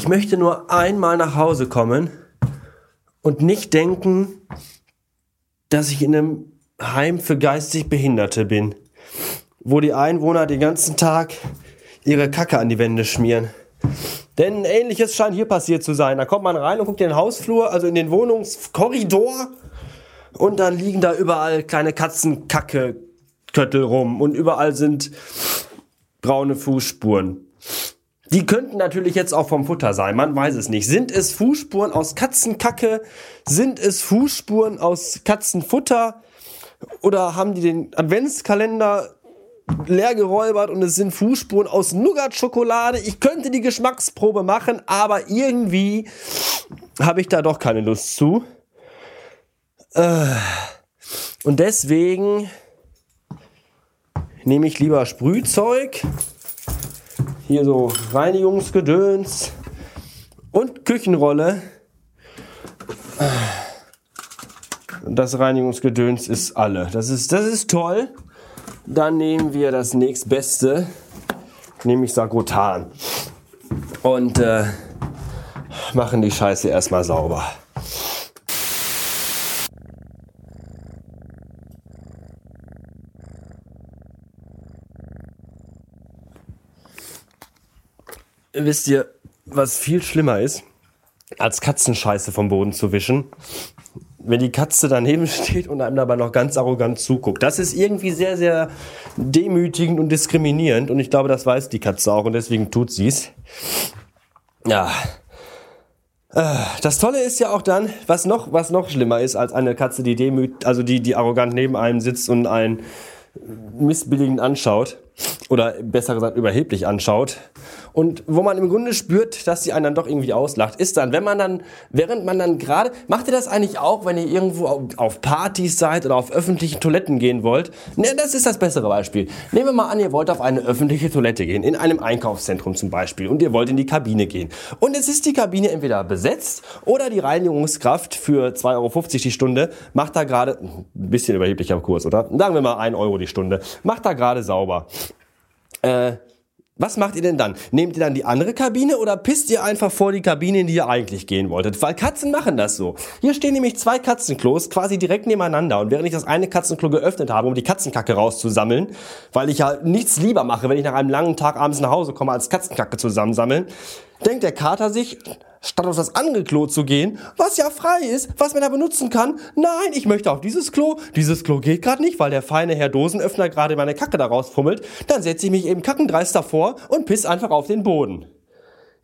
ich möchte nur einmal nach Hause kommen und nicht denken, dass ich in einem Heim für geistig Behinderte bin, wo die Einwohner den ganzen Tag ihre Kacke an die Wände schmieren. Denn ähnliches scheint hier passiert zu sein. Da kommt man rein und guckt in den Hausflur, also in den Wohnungskorridor und dann liegen da überall kleine Katzenkacke-Köttel rum und überall sind braune Fußspuren. Die könnten natürlich jetzt auch vom Futter sein, man weiß es nicht. Sind es Fußspuren aus Katzenkacke? Sind es Fußspuren aus Katzenfutter? Oder haben die den Adventskalender leer geräubert und es sind Fußspuren aus Nougat-Schokolade? Ich könnte die Geschmacksprobe machen, aber irgendwie habe ich da doch keine Lust zu. Äh, und deswegen nehme ich lieber Sprühzeug hier so Reinigungsgedöns und Küchenrolle. Das Reinigungsgedöns ist alle. Das ist, das ist toll. Dann nehmen wir das nächstbeste, nämlich Sagrotan. Und äh, machen die Scheiße erstmal sauber. Wisst ihr, was viel schlimmer ist, als Katzenscheiße vom Boden zu wischen? Wenn die Katze daneben steht und einem dabei noch ganz arrogant zuguckt. Das ist irgendwie sehr, sehr demütigend und diskriminierend. Und ich glaube, das weiß die Katze auch und deswegen tut sie es. Ja. Äh, das Tolle ist ja auch dann, was noch, was noch schlimmer ist als eine Katze, die demüt, also die, die arrogant neben einem sitzt und einen missbilligend anschaut oder besser gesagt überheblich anschaut und wo man im Grunde spürt, dass sie einen dann doch irgendwie auslacht, ist dann, wenn man dann, während man dann gerade, macht ihr das eigentlich auch, wenn ihr irgendwo auf Partys seid oder auf öffentlichen Toiletten gehen wollt? Ne, das ist das bessere Beispiel. Nehmen wir mal an, ihr wollt auf eine öffentliche Toilette gehen, in einem Einkaufszentrum zum Beispiel, und ihr wollt in die Kabine gehen. Und es ist die Kabine entweder besetzt oder die Reinigungskraft für 2,50 Euro die Stunde macht da gerade, ein bisschen überheblicher Kurs, oder? Sagen wir mal 1 Euro die Stunde, macht da gerade sauber. Äh, was macht ihr denn dann? Nehmt ihr dann die andere Kabine oder pisst ihr einfach vor die Kabine, in die ihr eigentlich gehen wolltet? Weil Katzen machen das so. Hier stehen nämlich zwei Katzenklos quasi direkt nebeneinander und während ich das eine Katzenklo geöffnet habe, um die Katzenkacke rauszusammeln, weil ich ja nichts lieber mache, wenn ich nach einem langen Tag abends nach Hause komme, als Katzenkacke zusammensammeln, denkt der Kater sich, statt auf das andere Klo zu gehen, was ja frei ist, was man da benutzen kann. Nein, ich möchte auf dieses Klo. Dieses Klo geht gerade nicht, weil der feine Herr Dosenöffner gerade meine Kacke da rausfummelt. Dann setze ich mich eben kackendreist davor und piss einfach auf den Boden.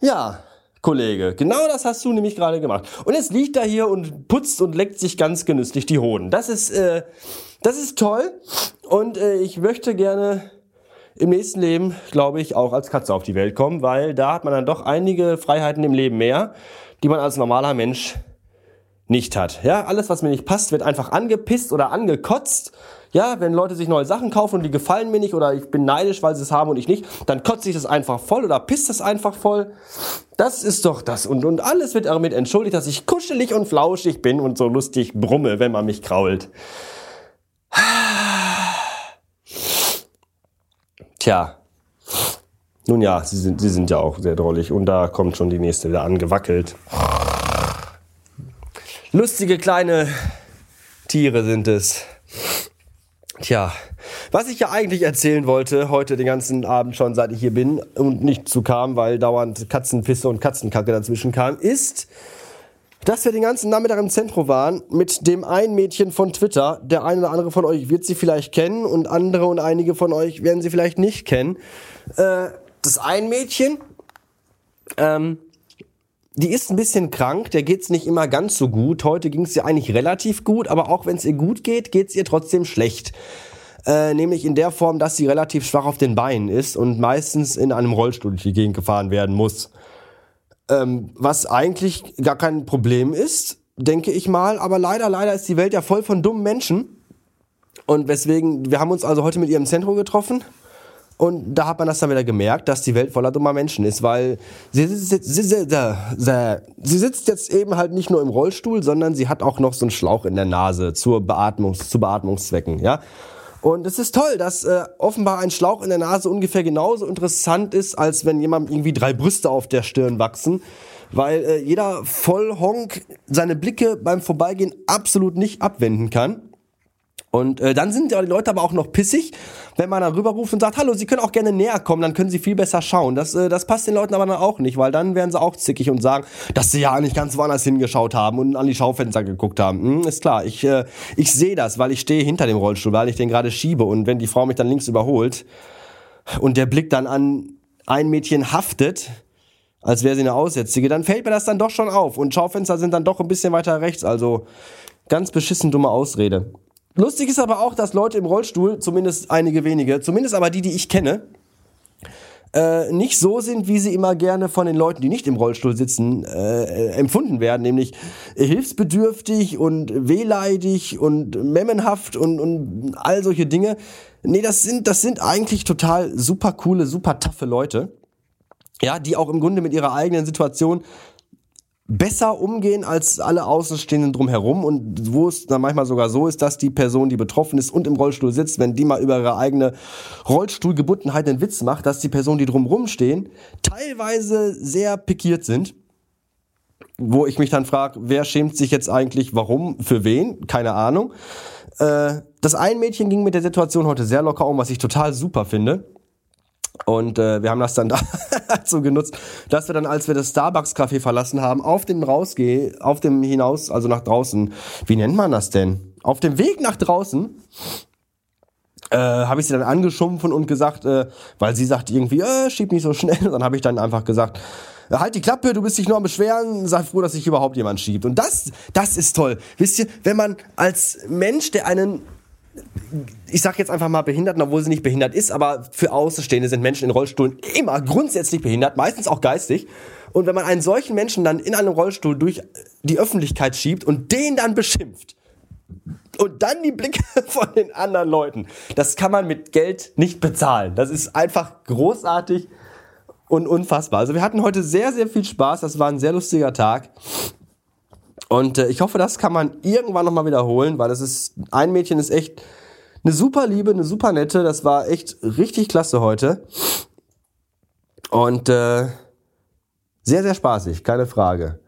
Ja, Kollege, genau das hast du nämlich gerade gemacht. Und jetzt liegt er hier und putzt und leckt sich ganz genüsslich die Hoden. Das ist, äh, das ist toll. Und äh, ich möchte gerne im nächsten Leben, glaube ich, auch als Katze auf die Welt kommen, weil da hat man dann doch einige Freiheiten im Leben mehr, die man als normaler Mensch nicht hat. Ja, alles, was mir nicht passt, wird einfach angepisst oder angekotzt. Ja, wenn Leute sich neue Sachen kaufen und die gefallen mir nicht oder ich bin neidisch, weil sie es haben und ich nicht, dann kotze ich das einfach voll oder pisst das einfach voll. Das ist doch das. Und, und alles wird damit entschuldigt, dass ich kuschelig und flauschig bin und so lustig brumme, wenn man mich krault. Tja. Nun ja, sie sind, sie sind ja auch sehr drollig und da kommt schon die nächste wieder angewackelt. Lustige kleine Tiere sind es. Tja, was ich ja eigentlich erzählen wollte, heute den ganzen Abend schon, seit ich hier bin und nicht zu kam, weil dauernd Katzenpisse und Katzenkacke dazwischen kam, ist, dass wir den ganzen Nachmittag im Zentrum waren mit dem einen Mädchen von Twitter. Der eine oder andere von euch wird sie vielleicht kennen und andere und einige von euch werden sie vielleicht nicht kennen. Äh, das ein Mädchen, ähm, die ist ein bisschen krank, der geht's nicht immer ganz so gut. Heute ging's ihr eigentlich relativ gut, aber auch wenn es ihr gut geht, geht's ihr trotzdem schlecht. Äh, nämlich in der Form, dass sie relativ schwach auf den Beinen ist und meistens in einem Rollstuhl durch die Gegend gefahren werden muss. Ähm, was eigentlich gar kein Problem ist, denke ich mal. Aber leider, leider ist die Welt ja voll von dummen Menschen. Und weswegen, wir haben uns also heute mit ihr im Zentrum getroffen. Und da hat man das dann wieder gemerkt, dass die Welt voller dummer Menschen ist, weil sie sitzt, sie, sie, sie sitzt jetzt eben halt nicht nur im Rollstuhl, sondern sie hat auch noch so einen Schlauch in der Nase zur Beatmungs, zu Beatmungszwecken, ja. Und es ist toll, dass äh, offenbar ein Schlauch in der Nase ungefähr genauso interessant ist, als wenn jemand irgendwie drei Brüste auf der Stirn wachsen. Weil äh, jeder Vollhonk seine Blicke beim Vorbeigehen absolut nicht abwenden kann. Und äh, dann sind die Leute aber auch noch pissig, wenn man dann rüberruft und sagt, hallo, Sie können auch gerne näher kommen, dann können Sie viel besser schauen. Das, äh, das passt den Leuten aber dann auch nicht, weil dann werden sie auch zickig und sagen, dass sie ja eigentlich ganz woanders hingeschaut haben und an die Schaufenster geguckt haben. Hm, ist klar, ich, äh, ich sehe das, weil ich stehe hinter dem Rollstuhl, weil ich den gerade schiebe und wenn die Frau mich dann links überholt und der Blick dann an ein Mädchen haftet, als wäre sie eine Aussätzige, dann fällt mir das dann doch schon auf und Schaufenster sind dann doch ein bisschen weiter rechts, also ganz beschissen dumme Ausrede. Lustig ist aber auch, dass Leute im Rollstuhl, zumindest einige wenige, zumindest aber die, die ich kenne, äh, nicht so sind, wie sie immer gerne von den Leuten, die nicht im Rollstuhl sitzen, äh, empfunden werden, nämlich hilfsbedürftig und wehleidig und memmenhaft und, und all solche Dinge. Nee, das sind, das sind eigentlich total super coole, super taffe Leute. Ja, die auch im Grunde mit ihrer eigenen Situation besser umgehen als alle Außenstehenden drumherum und wo es dann manchmal sogar so ist, dass die Person, die betroffen ist und im Rollstuhl sitzt, wenn die mal über ihre eigene Rollstuhlgebundenheit einen Witz macht, dass die Personen, die drumherum stehen, teilweise sehr pikiert sind. Wo ich mich dann frage, wer schämt sich jetzt eigentlich, warum, für wen? Keine Ahnung. Äh, das ein Mädchen ging mit der Situation heute sehr locker um, was ich total super finde. Und äh, wir haben das dann dazu genutzt, dass wir dann, als wir das Starbucks-Café verlassen haben, auf dem Rausgeh, auf dem hinaus, also nach draußen, wie nennt man das denn? Auf dem Weg nach draußen äh, habe ich sie dann angeschumpfen und gesagt, äh, weil sie sagt irgendwie, äh, schieb nicht so schnell. Und dann habe ich dann einfach gesagt, äh, halt die Klappe, du bist dich nur am Beschweren, sei froh, dass sich überhaupt jemand schiebt. Und das, das ist toll. Wisst ihr, wenn man als Mensch, der einen ich sag jetzt einfach mal Behinderten, obwohl sie nicht behindert ist, aber für Außenstehende sind Menschen in Rollstuhlen immer grundsätzlich behindert, meistens auch geistig. Und wenn man einen solchen Menschen dann in einem Rollstuhl durch die Öffentlichkeit schiebt und den dann beschimpft und dann die Blicke von den anderen Leuten, das kann man mit Geld nicht bezahlen. Das ist einfach großartig und unfassbar. Also wir hatten heute sehr, sehr viel Spaß. Das war ein sehr lustiger Tag. Und äh, ich hoffe, das kann man irgendwann nochmal wiederholen, weil das ist, ein Mädchen ist echt eine super Liebe, eine super nette. Das war echt richtig klasse heute. Und äh, sehr, sehr spaßig, keine Frage.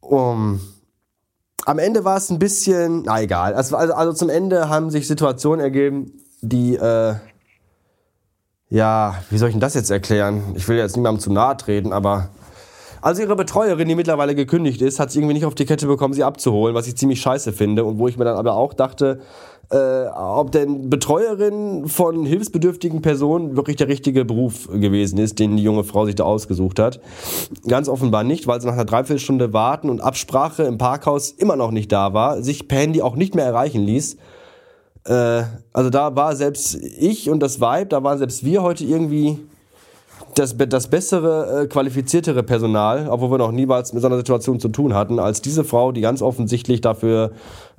Um, am Ende war es ein bisschen, na egal. Also, also, zum Ende haben sich Situationen ergeben, die, äh, ja, wie soll ich denn das jetzt erklären? Ich will jetzt niemandem zu nahe treten, aber also ihre Betreuerin, die mittlerweile gekündigt ist, hat sie irgendwie nicht auf die Kette bekommen, sie abzuholen, was ich ziemlich scheiße finde. Und wo ich mir dann aber auch dachte, äh, ob denn Betreuerin von hilfsbedürftigen Personen wirklich der richtige Beruf gewesen ist, den die junge Frau sich da ausgesucht hat. Ganz offenbar nicht, weil sie nach einer Dreiviertelstunde Warten und Absprache im Parkhaus immer noch nicht da war, sich per Handy auch nicht mehr erreichen ließ. Äh, also da war selbst ich und das Vibe, da waren selbst wir heute irgendwie das, das bessere, äh, qualifiziertere Personal, obwohl wir noch niemals mit so einer Situation zu tun hatten, als diese Frau, die ganz offensichtlich dafür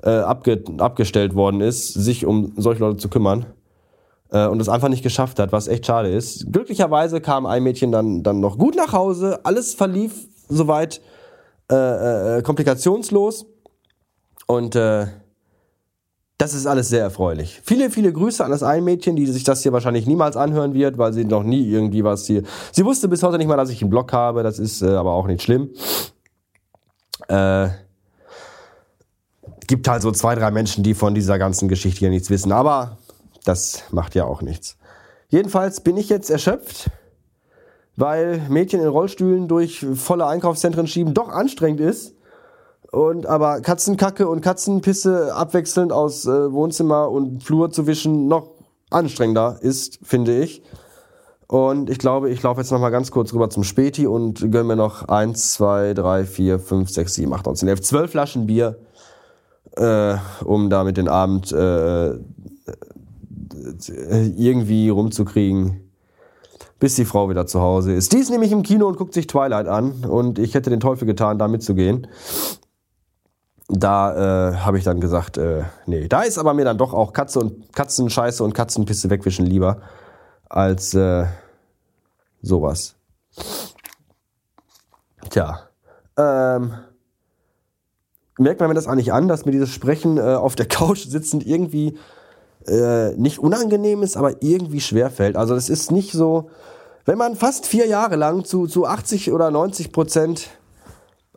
äh, abge abgestellt worden ist, sich um solche Leute zu kümmern äh, und es einfach nicht geschafft hat, was echt schade ist. Glücklicherweise kam ein Mädchen dann, dann noch gut nach Hause, alles verlief soweit äh, äh, komplikationslos und äh, das ist alles sehr erfreulich. Viele, viele Grüße an das ein Mädchen, die sich das hier wahrscheinlich niemals anhören wird, weil sie noch nie irgendwie was hier. Sie wusste bis heute nicht mal, dass ich einen Blog habe. Das ist äh, aber auch nicht schlimm. Äh, gibt halt so zwei, drei Menschen, die von dieser ganzen Geschichte hier nichts wissen. Aber das macht ja auch nichts. Jedenfalls bin ich jetzt erschöpft, weil Mädchen in Rollstühlen durch volle Einkaufszentren schieben doch anstrengend ist. Und aber Katzenkacke und Katzenpisse abwechselnd aus äh, Wohnzimmer und Flur zu wischen noch anstrengender ist, finde ich. Und ich glaube, ich laufe jetzt noch mal ganz kurz rüber zum Späti und gönne mir noch eins, zwei, drei, vier, fünf, sechs, sieben, acht, neun, zehn, elf, zwölf Flaschen Bier, äh, um damit den Abend äh, irgendwie rumzukriegen, bis die Frau wieder zu Hause ist. Die ist nämlich im Kino und guckt sich Twilight an und ich hätte den Teufel getan, da mitzugehen da äh, habe ich dann gesagt, äh, nee, da ist aber mir dann doch auch Katze und Katzenscheiße und Katzenpisse wegwischen lieber als äh, sowas. Tja, ähm, merkt man mir das eigentlich an, dass mir dieses Sprechen äh, auf der Couch sitzend irgendwie äh, nicht unangenehm ist, aber irgendwie schwer fällt. Also das ist nicht so, wenn man fast vier Jahre lang zu, zu 80 oder 90 Prozent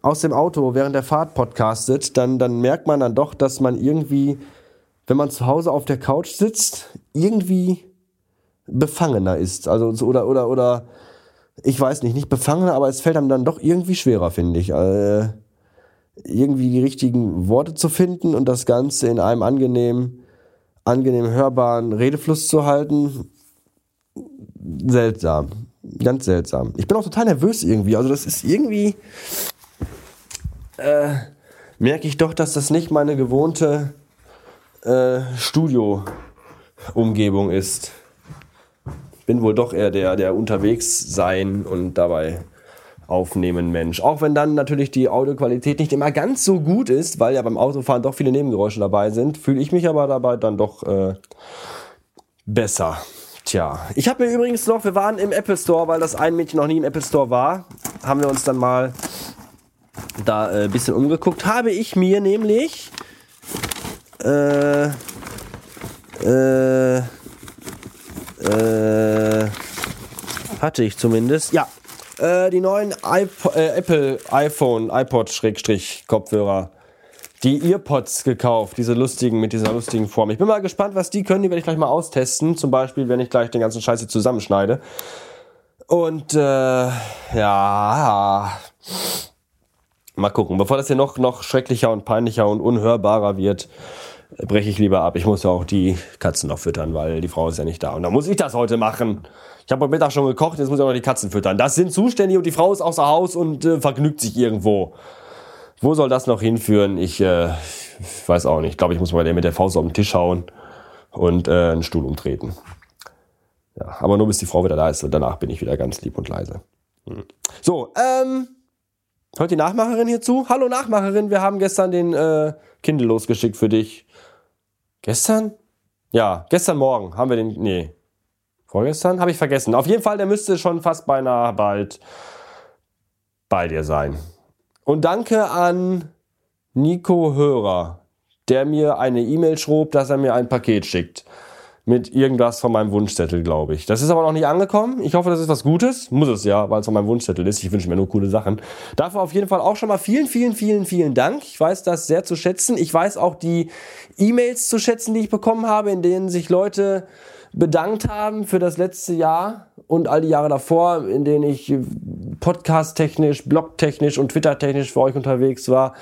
aus dem Auto während der Fahrt podcastet, dann, dann merkt man dann doch, dass man irgendwie, wenn man zu Hause auf der Couch sitzt, irgendwie befangener ist. Also, oder, oder, oder, ich weiß nicht, nicht befangener, aber es fällt einem dann doch irgendwie schwerer, finde ich. Äh, irgendwie die richtigen Worte zu finden und das Ganze in einem angenehmen, angenehm hörbaren Redefluss zu halten. Seltsam. Ganz seltsam. Ich bin auch total nervös irgendwie. Also das ist irgendwie, äh, merke ich doch, dass das nicht meine gewohnte äh, Studio-Umgebung ist. Ich bin wohl doch eher der, der unterwegs sein und dabei aufnehmen Mensch. Auch wenn dann natürlich die Audioqualität nicht immer ganz so gut ist, weil ja beim Autofahren doch viele Nebengeräusche dabei sind, fühle ich mich aber dabei dann doch äh, besser. Tja, ich habe mir übrigens noch, wir waren im Apple Store, weil das ein Mädchen noch nie im Apple Store war, haben wir uns dann mal da ein äh, bisschen umgeguckt. Habe ich mir nämlich äh, äh, äh, hatte ich zumindest, ja, äh, die neuen iPod, äh, Apple iPhone, iPod-Kopfhörer. Die Earpods gekauft, diese lustigen, mit dieser lustigen Form. Ich bin mal gespannt, was die können. Die werde ich gleich mal austesten. Zum Beispiel, wenn ich gleich den ganzen Scheiß hier zusammenschneide. Und, äh, ja. Mal gucken. Bevor das hier noch, noch schrecklicher und peinlicher und unhörbarer wird, breche ich lieber ab. Ich muss ja auch die Katzen noch füttern, weil die Frau ist ja nicht da. Und dann muss ich das heute machen. Ich habe heute Mittag schon gekocht, jetzt muss ich auch noch die Katzen füttern. Das sind Zustände und die Frau ist außer Haus und äh, vergnügt sich irgendwo. Wo soll das noch hinführen? Ich äh, weiß auch nicht. Ich glaube, ich muss mal mit der Faust auf den Tisch hauen und äh, einen Stuhl umtreten. Ja, aber nur bis die Frau wieder da ist und danach bin ich wieder ganz lieb und leise. Hm. So, ähm, hört die Nachmacherin hier zu? Hallo Nachmacherin, wir haben gestern den äh, Kindle losgeschickt für dich. Gestern? Ja, gestern Morgen haben wir den. Nee, Vorgestern? Habe ich vergessen. Auf jeden Fall, der müsste schon fast beinahe bald bei dir sein. Und danke an Nico Hörer, der mir eine E-Mail schrob, dass er mir ein Paket schickt. Mit irgendwas von meinem Wunschzettel, glaube ich. Das ist aber noch nicht angekommen. Ich hoffe, das ist was Gutes. Muss es ja, weil es von meinem Wunschzettel ist. Ich wünsche mir nur coole Sachen. Dafür auf jeden Fall auch schon mal vielen, vielen, vielen, vielen Dank. Ich weiß das sehr zu schätzen. Ich weiß auch die E-Mails zu schätzen, die ich bekommen habe, in denen sich Leute bedankt haben für das letzte Jahr und all die Jahre davor, in denen ich podcast-technisch, blog-technisch und Twitter-technisch für euch unterwegs war.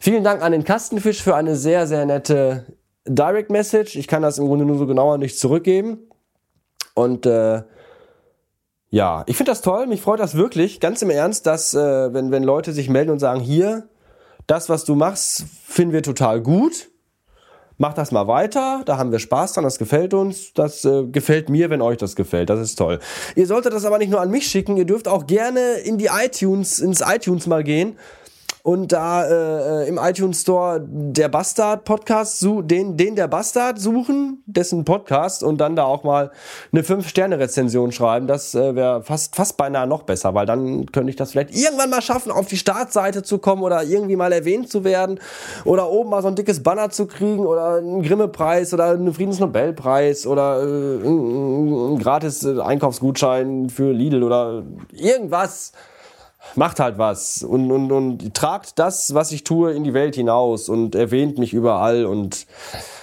Vielen Dank an den Kastenfisch für eine sehr, sehr nette Direct Message. Ich kann das im Grunde nur so genauer nicht zurückgeben. Und äh, ja, ich finde das toll. Mich freut das wirklich, ganz im Ernst, dass äh, wenn, wenn Leute sich melden und sagen, hier, das, was du machst, finden wir total gut macht das mal weiter, da haben wir Spaß dran, das gefällt uns, das äh, gefällt mir, wenn euch das gefällt, das ist toll. Ihr solltet das aber nicht nur an mich schicken, ihr dürft auch gerne in die iTunes, ins iTunes mal gehen und da äh, im iTunes Store der Bastard Podcast, den, den der Bastard suchen, dessen Podcast und dann da auch mal eine 5-Sterne-Rezension schreiben. Das äh, wäre fast, fast beinahe noch besser, weil dann könnte ich das vielleicht irgendwann mal schaffen, auf die Startseite zu kommen oder irgendwie mal erwähnt zu werden oder oben mal so ein dickes Banner zu kriegen oder einen Grimme-Preis oder einen Friedensnobelpreis oder äh, einen gratis Einkaufsgutschein für Lidl oder irgendwas macht halt was und, und, und tragt das, was ich tue, in die Welt hinaus und erwähnt mich überall und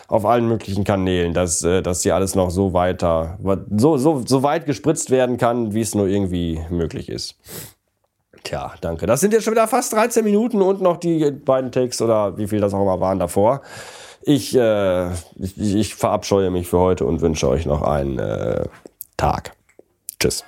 auf allen möglichen Kanälen, dass, äh, dass hier alles noch so weiter, so, so, so weit gespritzt werden kann, wie es nur irgendwie möglich ist. Tja, danke. Das sind jetzt schon wieder fast 13 Minuten und noch die beiden Takes oder wie viel das auch immer waren davor. Ich, äh, ich, ich verabscheue mich für heute und wünsche euch noch einen äh, Tag. Tschüss.